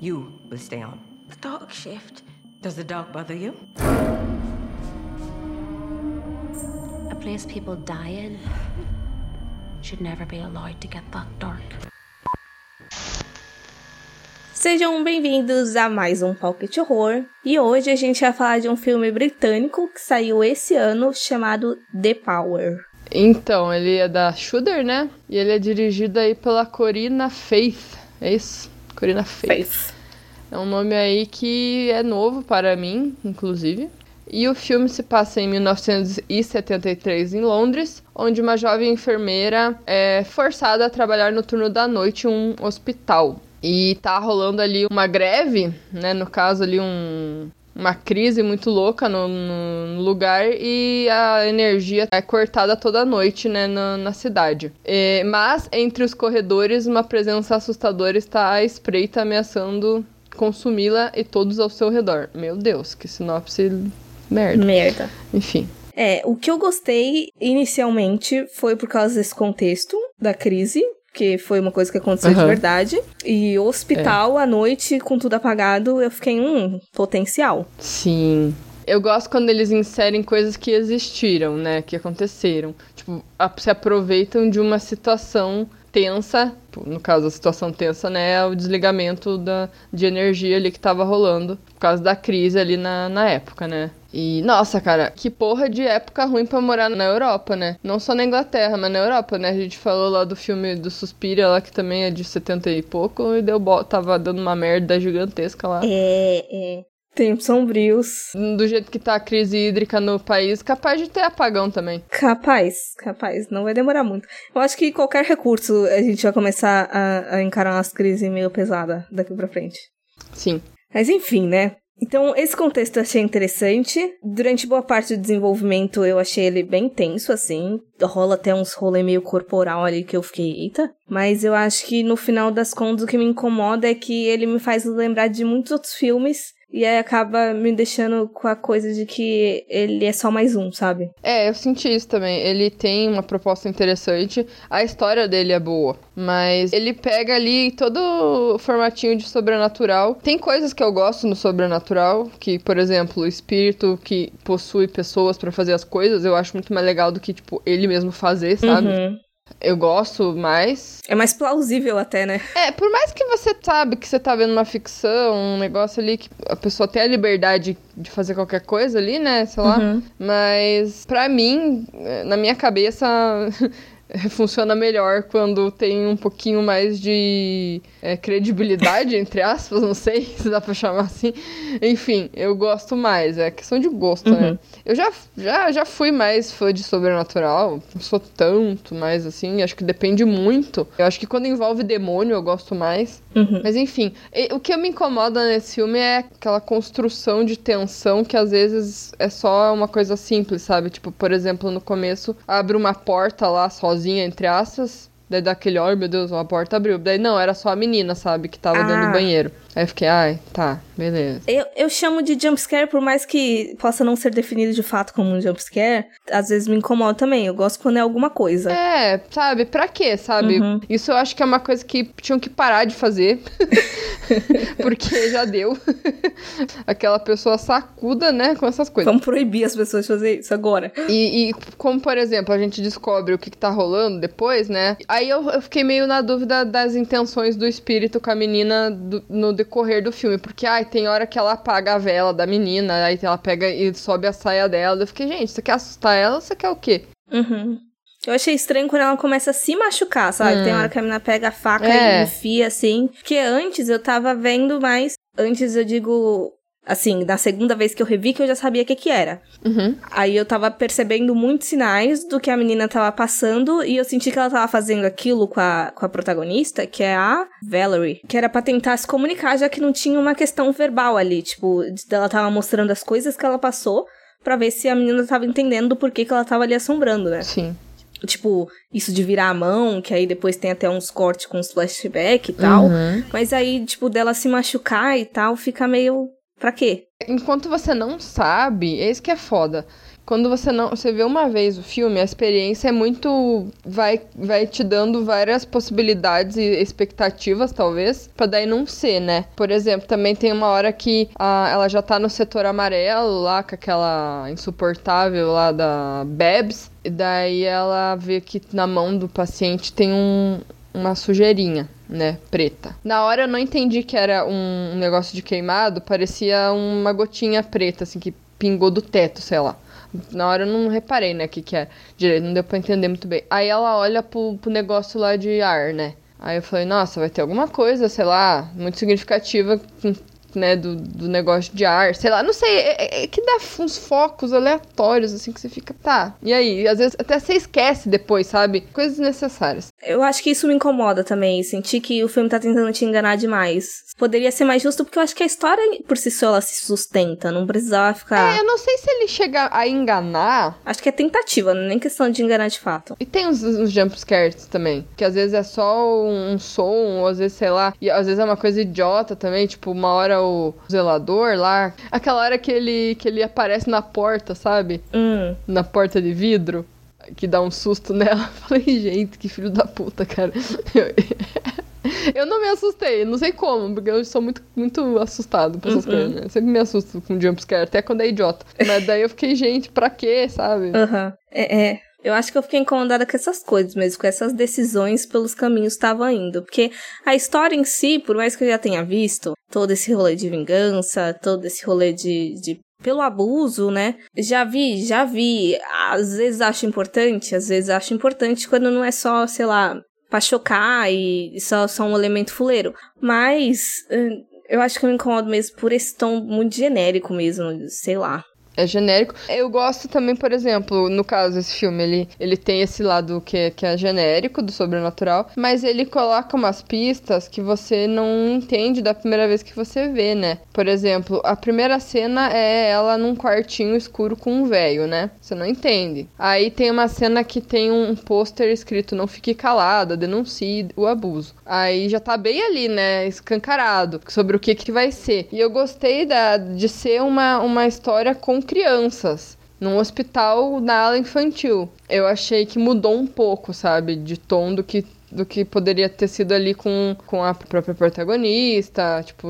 You will stay on. The dark shift. Does the dark bother you? A place people die in should never be allowed to get that dark. Sejam bem-vindos a mais um Pocket Horror. E hoje a gente vai falar de um filme britânico que saiu esse ano chamado The Power. Então, ele é da Shudder, né? E ele é dirigido aí pela Corina Faith. É isso? Corina Faith. É um nome aí que é novo para mim, inclusive. E o filme se passa em 1973 em Londres, onde uma jovem enfermeira é forçada a trabalhar no turno da noite em um hospital. E tá rolando ali uma greve, né? No caso ali um, uma crise muito louca no, no, lugar e a energia é cortada toda noite, né, na, na cidade. É, mas entre os corredores, uma presença assustadora está à espreita, ameaçando consumi-la e todos ao seu redor. Meu Deus, que sinopse merda. Merda. Enfim. É, o que eu gostei inicialmente foi por causa desse contexto da crise, que foi uma coisa que aconteceu de Aham. verdade. E hospital à noite com tudo apagado, eu fiquei, hum, potencial. Sim. Eu gosto quando eles inserem coisas que existiram, né? Que aconteceram. Tipo, se aproveitam de uma situação tensa. No caso, a situação tensa, né? É o desligamento da, de energia ali que tava rolando. Por causa da crise ali na, na época, né? E, nossa, cara, que porra de época ruim pra morar na Europa, né? Não só na Inglaterra, mas na Europa, né? A gente falou lá do filme do Suspiria lá, que também é de 70 e pouco, e deu bo- tava dando uma merda gigantesca lá. É, é. Tempos sombrios. Do jeito que tá a crise hídrica no país, capaz de ter apagão também. Capaz, capaz, não vai demorar muito. Eu acho que qualquer recurso a gente vai começar a, a encarar umas crises meio pesadas daqui pra frente. Sim. Mas enfim, né? Então, esse contexto eu achei interessante. Durante boa parte do desenvolvimento, eu achei ele bem tenso, assim. Rola até uns rolê meio corporal ali que eu fiquei, eita. Mas eu acho que no final das contas, o que me incomoda é que ele me faz lembrar de muitos outros filmes. E aí acaba me deixando com a coisa de que ele é só mais um, sabe? É, eu senti isso também. Ele tem uma proposta interessante. A história dele é boa. Mas ele pega ali todo o formatinho de sobrenatural. Tem coisas que eu gosto no sobrenatural. Que, por exemplo, o espírito que possui pessoas pra fazer as coisas. Eu acho muito mais legal do que, tipo, ele mesmo fazer, sabe? Uhum. Eu gosto mais. É mais plausível até, né? É, por mais que você sabe que você tá vendo uma ficção, um negócio ali que a pessoa tem a liberdade de fazer qualquer coisa ali, né? Sei lá. Uhum. Mas, pra mim, na minha cabeça, funciona melhor quando tem um pouquinho mais de eh, credibilidade, entre aspas, não sei se dá pra chamar assim. Enfim, eu gosto mais, é questão de gosto, né? Eu já, já, já fui mais fã de sobrenatural, não sou tanto mais assim, acho que depende muito. Eu acho que quando envolve demônio eu gosto mais. Uhum. Mas enfim, o que me incomoda nesse filme é aquela construção de tensão que às vezes é só uma coisa simples, sabe? Tipo, por exemplo, no começo abre uma porta lá sozinha, entre aspas. Daí dá aquele, oh meu Deus, uma porta abriu. Daí não, era só a menina, sabe, que tava Ah. do banheiro. Aí eu fiquei, ai, tá, beleza. Eu, eu chamo de jumpscare, por mais que possa não ser definido de fato como um jumpscare, às vezes me incomoda também. Eu gosto quando é alguma coisa. É, sabe, pra quê, sabe? Uhum. Isso eu acho que é uma coisa que tinham que parar de fazer. Porque já deu. Aquela pessoa sacuda, né, com essas coisas. Vamos proibir as pessoas de fazer isso agora. E, e como, por exemplo, a gente descobre o que, que tá rolando depois, né? Aí eu, eu fiquei meio na dúvida das intenções do espírito com a menina do- no decorrer do filme. Porque, ai, tem hora que ela apaga a vela da menina, aí ela pega e sobe a saia dela. Eu fiquei, gente, você quer assustar ela ou você quer o quê? Uhum. Eu achei estranho quando ela começa a se machucar, sabe? Tem hora que a menina pega a faca É. e enfia assim. Porque antes eu tava vendo mais. Antes eu digo. Assim, na segunda vez que eu revi, que eu já sabia o que que era. Uhum. Aí eu tava percebendo muitos sinais do que a menina tava passando e eu senti que ela tava fazendo aquilo com a, com a protagonista, que é a Valerie, que era pra tentar se comunicar, já que não tinha uma questão verbal ali, tipo, ela tava mostrando as coisas que ela passou pra ver se a menina tava entendendo do porquê que ela tava ali assombrando, né? Sim. Tipo, isso de virar a mão, que aí depois tem até uns cortes com os flashback e tal. Uhum. Mas aí, tipo, dela se machucar e tal, fica meio. Pra quê? Enquanto você não sabe, é isso que é foda. quando você não, você vê uma vez o filme, a experiência é muito vai vai te dando várias possibilidades e expectativas, talvez, para daí não ser, né? Por exemplo, também tem uma hora que a, ela já tá no setor amarelo lá com aquela insuportável lá da Babs, e daí ela vê que na mão do paciente tem um, uma sujeirinha, né, preta. Na hora eu não entendi que era um, negócio de queimado, parecia uma gotinha preta, assim, que pingou do teto, sei lá. Na hora eu não reparei, né, o que que é direito, não deu pra entender muito bem. Aí ela olha pro, pro negócio lá de ar, né. Aí eu falei, nossa, vai ter alguma coisa, sei lá, muito significativa né, do, do negócio de ar, sei lá, não sei, é, é, é, que dá uns focos aleatórios, assim, que você fica, tá. E aí, às vezes até você esquece depois, sabe? Coisas necessárias. Eu acho que isso me incomoda também, sentir que o filme tá tentando te enganar demais. Poderia ser mais justo, porque eu acho que a história por si só ela se sustenta, não precisava ficar. É, eu não sei se ele chega a enganar. Acho que é tentativa, não é nem questão de enganar de fato. E tem uns, uns jumpscares também, que às vezes é só um som, ou às vezes, sei lá, e às vezes é uma coisa idiota também, tipo, uma hora o zelador lá, aquela hora que ele, que ele aparece na porta, sabe? Hum. Na porta de vidro que dá um susto nela. Falei, gente, que filho da puta, cara. Eu não me assustei, não sei como, porque eu sou muito, muito assustado com essas uhum. coisas, né? Eu sempre me assusto com jumpscare, até quando é idiota. Mas daí eu fiquei, gente, pra quê, sabe? Aham. Uhum. É, é. Eu acho que eu fiquei incomodada com essas coisas mesmo, com essas decisões pelos caminhos que estavam indo. Porque a história em si, por mais que eu já tenha visto todo esse rolê de vingança, todo esse rolê de, de pelo abuso, né? Já vi, já vi. Às vezes acho importante, às vezes acho importante quando não é só, sei lá, pra chocar e só, só um elemento fuleiro. Mas hum, eu acho que eu me incomodo mesmo por esse tom muito genérico mesmo, sei lá é genérico. Eu gosto também, por exemplo, no caso, esse filme, ele, ele tem esse lado que, é, que é genérico, do sobrenatural, mas ele coloca umas pistas que você não entende da primeira vez que você vê, né? Por exemplo, a primeira cena é ela num quartinho escuro com um velho, né? Você não entende. Aí tem uma cena que tem um pôster escrito não fique calada, denuncie o abuso. Aí já tá bem ali, né? Escancarado sobre o que que vai ser. E eu gostei da, de ser uma, uma história com crianças num hospital na ala infantil. Eu achei que mudou um pouco, sabe, de tom do que do que poderia ter sido ali com, com a própria protagonista, tipo,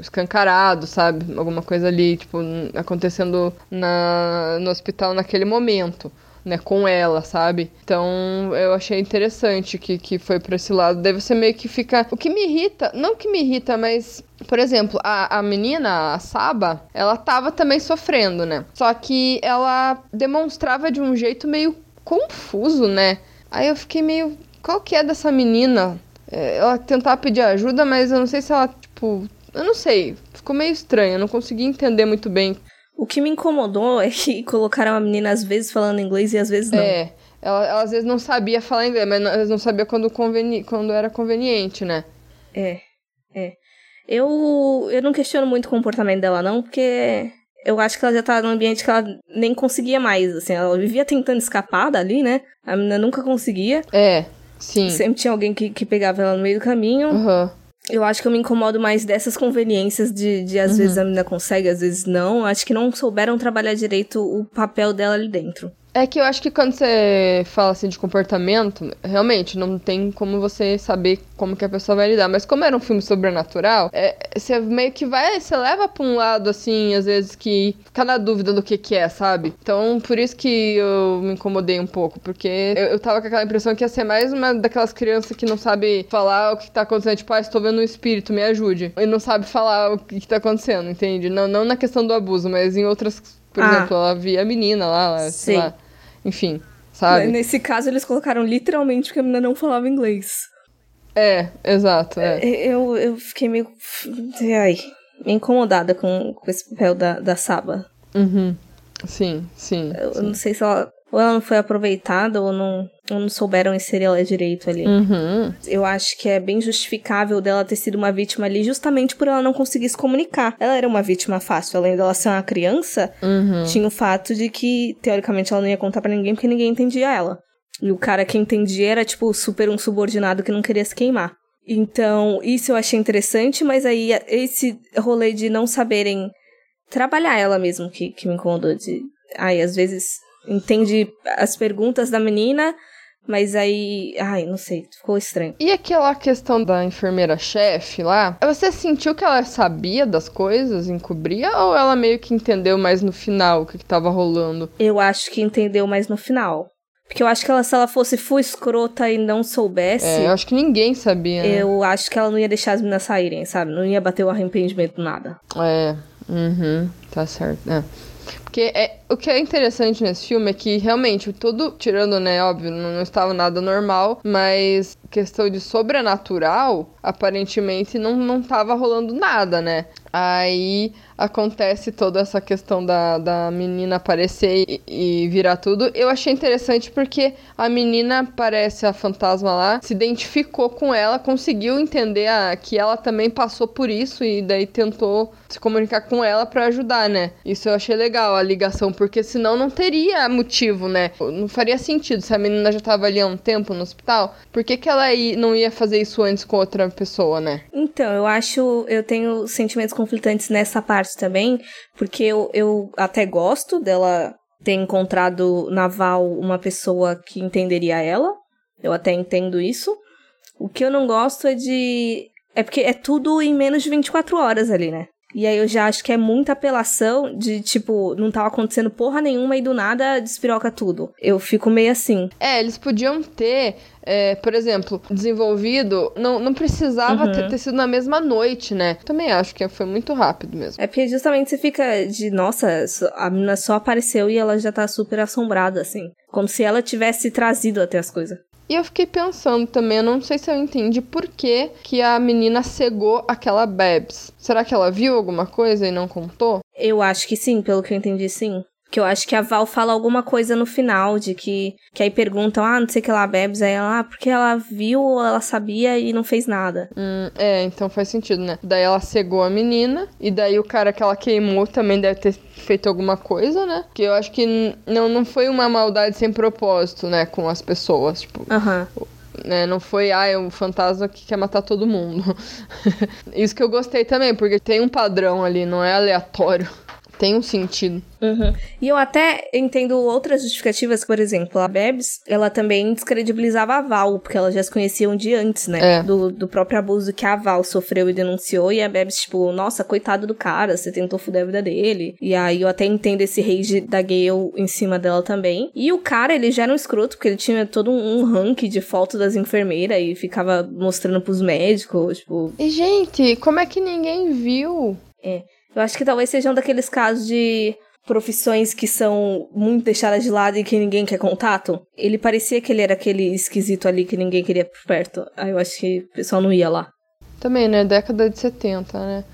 escancarado, sabe? Alguma coisa ali, tipo, acontecendo na, no hospital naquele momento né, com ela, sabe? Então eu achei interessante que, que foi pra esse lado. Deve ser meio que fica. O que me irrita, não que me irrita, mas. Por exemplo, a, a menina, a Saba, ela tava também sofrendo, né? Só que ela demonstrava de um jeito meio confuso, né? Aí eu fiquei meio. Qual que é dessa menina? É, ela tentava pedir ajuda, mas eu não sei se ela, tipo. Eu não sei. Ficou meio estranho. Eu não consegui entender muito bem o que me incomodou é que colocaram a menina às vezes falando inglês e às vezes não. É. Ela, ela às vezes não sabia falar inglês, mas não, não sabia quando, conveni quando era conveniente, né? É. É. Eu, eu não questiono muito o comportamento dela, não, porque eu acho que ela já tá num ambiente que ela nem conseguia mais, assim. Ela vivia tentando escapar dali, né? A menina nunca conseguia. É, sim. Sempre tinha alguém que, que pegava ela no meio do caminho. Uhum. Eu acho que eu me incomodo mais dessas conveniências de, de às uhum. vezes a menina consegue, às vezes não. Acho que não souberam trabalhar direito o papel dela ali dentro. É que eu acho que quando você fala assim de comportamento, realmente não tem como você saber como que a pessoa vai lidar. Mas como era um filme sobrenatural, é, você meio que vai, você leva pra um lado assim, às vezes que fica na dúvida do que que é, sabe? Então por isso que eu me incomodei um pouco, porque eu, eu tava com aquela impressão que ia ser mais uma daquelas crianças que não sabe falar o que tá acontecendo, tipo, ah, estou vendo um espírito, me ajude. E não sabe falar o que, que tá acontecendo, entende? Não, não na questão do abuso, mas em outras por ah. exemplo, ela via a menina lá, sei lá. Enfim, sabe? Nesse caso, eles colocaram literalmente porque a menina não falava inglês. É, exato. É. Eu, eu fiquei meio. Ai, meio incomodada com, com esse papel da, da Saba. Uhum. Sim, sim. Eu sim. não sei se ela ou ela não foi aproveitada ou não, não souberam inserir ela direito ali. Uhum. Eu acho que é bem justificável dela ter sido uma vítima ali justamente por ela não conseguir se comunicar. Ela era uma vítima fácil, além dela ser uma criança, uhum. tinha o fato de que, teoricamente, ela não ia contar para ninguém porque ninguém entendia ela. E o cara que entendia era, tipo, super um subordinado que não queria se queimar. Então, isso eu achei interessante, mas aí esse rolê de não saberem trabalhar ela mesmo que, que me incomodou, de ai, às vezes entende as perguntas da menina, mas aí, ai, não sei, ficou estranho. E aquela questão da enfermeira-chefe lá, você sentiu que ela sabia das coisas, encobria, ou ela meio que entendeu mais no final o que, que tava rolando? Eu acho que entendeu mais no final. Porque eu acho que ela, se ela fosse full escrota e não soubesse. É, eu acho que ninguém sabia. Né? Eu acho que ela não ia deixar as meninas saírem, sabe? Não ia bater o arrependimento nada. É, uhum, tá certo. É. Porque é, o que é interessante nesse filme é que realmente tudo, tirando, né, óbvio, não, não estava nada normal, mas questão de sobrenatural, aparentemente não, não tava rolando nada, né? Aí acontece toda essa questão da, da menina aparecer e, e, virar tudo. Eu achei interessante porque a menina parece a fantasma lá, se identificou com ela, conseguiu entender a, que ela também passou por isso e daí tentou se comunicar com ela para ajudar, né? Isso eu achei legal, a ligação, porque senão não teria motivo, né? Não faria sentido se a menina já tava ali há um tempo no hospital, por que, que ela não ia fazer isso antes com outra pessoa, né? Então, eu acho, eu tenho sentimentos conflitantes nessa parte também, porque eu, eu até gosto dela ter encontrado na Val uma pessoa que entenderia ela. Eu até entendo isso. O que eu não gosto é de. É porque é tudo em menos de 24 horas ali, né? E aí eu já acho que é muita apelação de, tipo, não tava acontecendo porra nenhuma e do nada despiroca tudo. Eu fico meio assim. É, eles podiam ter, é, por exemplo, desenvolvido. Não, não precisava uhum. ter, ter, sido na mesma noite, né? Também acho que foi muito rápido mesmo. É porque justamente você fica de, nossa, a menina só apareceu e ela já tá super assombrada, assim. Como se ela tivesse trazido até as coisas. E eu fiquei pensando também, eu não sei se eu entendi por que, que a menina cegou aquela Babs. Será que ela viu alguma coisa e não contou? Eu acho que sim, pelo que eu entendi, sim. Que eu acho que a Val fala alguma coisa no final, de que. Que aí perguntam, ah, não sei o que lá, Bebs. Aí ela, ah, porque ela viu, ela sabia e não fez nada. Hum, é, então faz sentido, né? Daí ela cegou a menina, e daí o cara que ela queimou também deve ter feito alguma coisa, né? Que eu acho que não, não foi uma maldade sem propósito, né, com as pessoas. Tipo. Aham. Uhum. Né, não foi, ah, é um fantasma que quer matar todo mundo. Isso que eu gostei também, porque tem um padrão ali, não é aleatório. Tem um sentido. Uhum. E eu até entendo outras justificativas, por exemplo, a Bebs, ela também descredibilizava a Val, porque elas já se conheciam de antes, né? É. Do, do próprio abuso que a Val sofreu e denunciou, e a Bebs, tipo, nossa, coitado do cara, você tentou fuder a vida dele. E aí eu até entendo esse rage da Gale em cima dela também. E o cara, ele já era um escroto, porque ele tinha todo um, um ranking de foto das enfermeiras e ficava mostrando pros médicos, tipo... E, gente, como é que ninguém viu? É. Eu acho que talvez sejam daqueles casos de profissões que são muito deixadas de lado e que ninguém quer contato. Ele parecia que ele era aquele esquisito ali que ninguém queria por perto. Aí eu acho que o pessoal não ia lá. Também, né? Década de 70, né?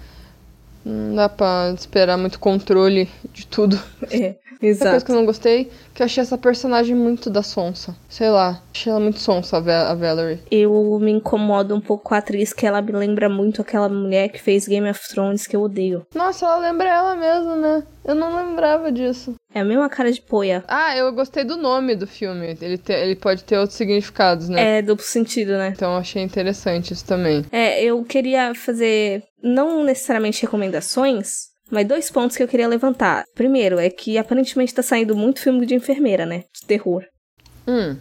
Não dá pra esperar muito controle de tudo. É, exato. Uma coisa que eu não gostei, que eu achei essa personagem muito da sonsa. Sei lá, achei ela muito sonsa, a Valerie. Eu me incomodo um pouco com a atriz, que ela me lembra muito aquela mulher que fez Game of Thrones, que eu odeio. Nossa, ela lembra ela mesmo, né? Eu não lembrava disso. É a mesma cara de poia. Ah, eu gostei do nome do filme. Ele, te, ele pode ter outros significados, né? É, duplo sentido, né? Então eu achei interessante isso também. É, eu queria fazer, não necessariamente recomendações, mas dois pontos que eu queria levantar. Primeiro, é que aparentemente tá saindo muito filme de enfermeira, né? De terror. Hum.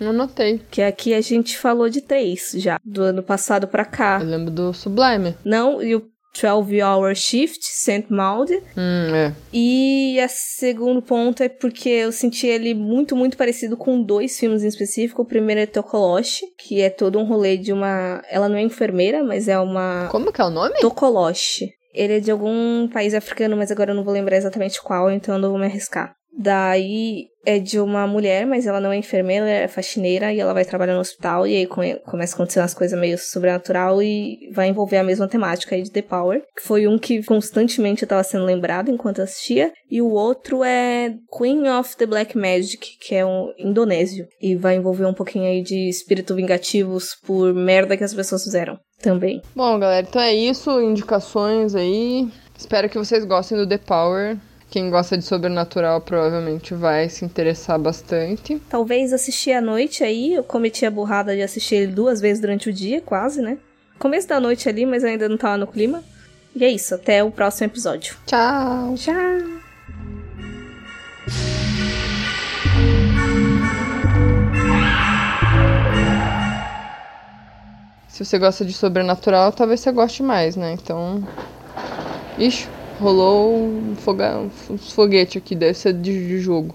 Não notei. Que aqui a gente falou de três já, do ano passado pra cá. Eu lembro do Sublime. Não, e o 12 Hour Shift, St. Maud. Hum, é. E o segundo ponto é porque eu senti ele muito, muito parecido com dois filmes em específico. O primeiro é Tokoloshi, que é todo um rolê de uma... Ela não é enfermeira, mas é uma... Como que é o nome? Tokoloshi. Ele é de algum país africano, mas agora eu não vou lembrar exatamente qual, então eu não vou me arriscar. Daí é de uma mulher, mas ela não é enfermeira, ela é faxineira e ela vai trabalhar no hospital. E aí começa a acontecer umas coisas meio sobrenatural e vai envolver a mesma temática aí de The Power, que foi um que constantemente eu tava sendo lembrado enquanto assistia. E o outro é Queen of the Black Magic, que é um indonésio. E vai envolver um pouquinho aí de espírito vingativos por merda que as pessoas fizeram também. Bom, galera, então é isso. Indicações aí. Espero que vocês gostem do The Power. Quem gosta de sobrenatural provavelmente vai se interessar bastante. Talvez assistir à noite aí, eu cometi a burrada de assistir ele duas vezes durante o dia, quase, né? Começo da noite ali, mas ainda não tá tava no clima. E é isso, até o próximo episódio. Tchau! Tchau! Se você gosta de sobrenatural, talvez você goste mais, né? Então. Ixi rolou um, foga... um foguete aqui, deve ser de, de jogo.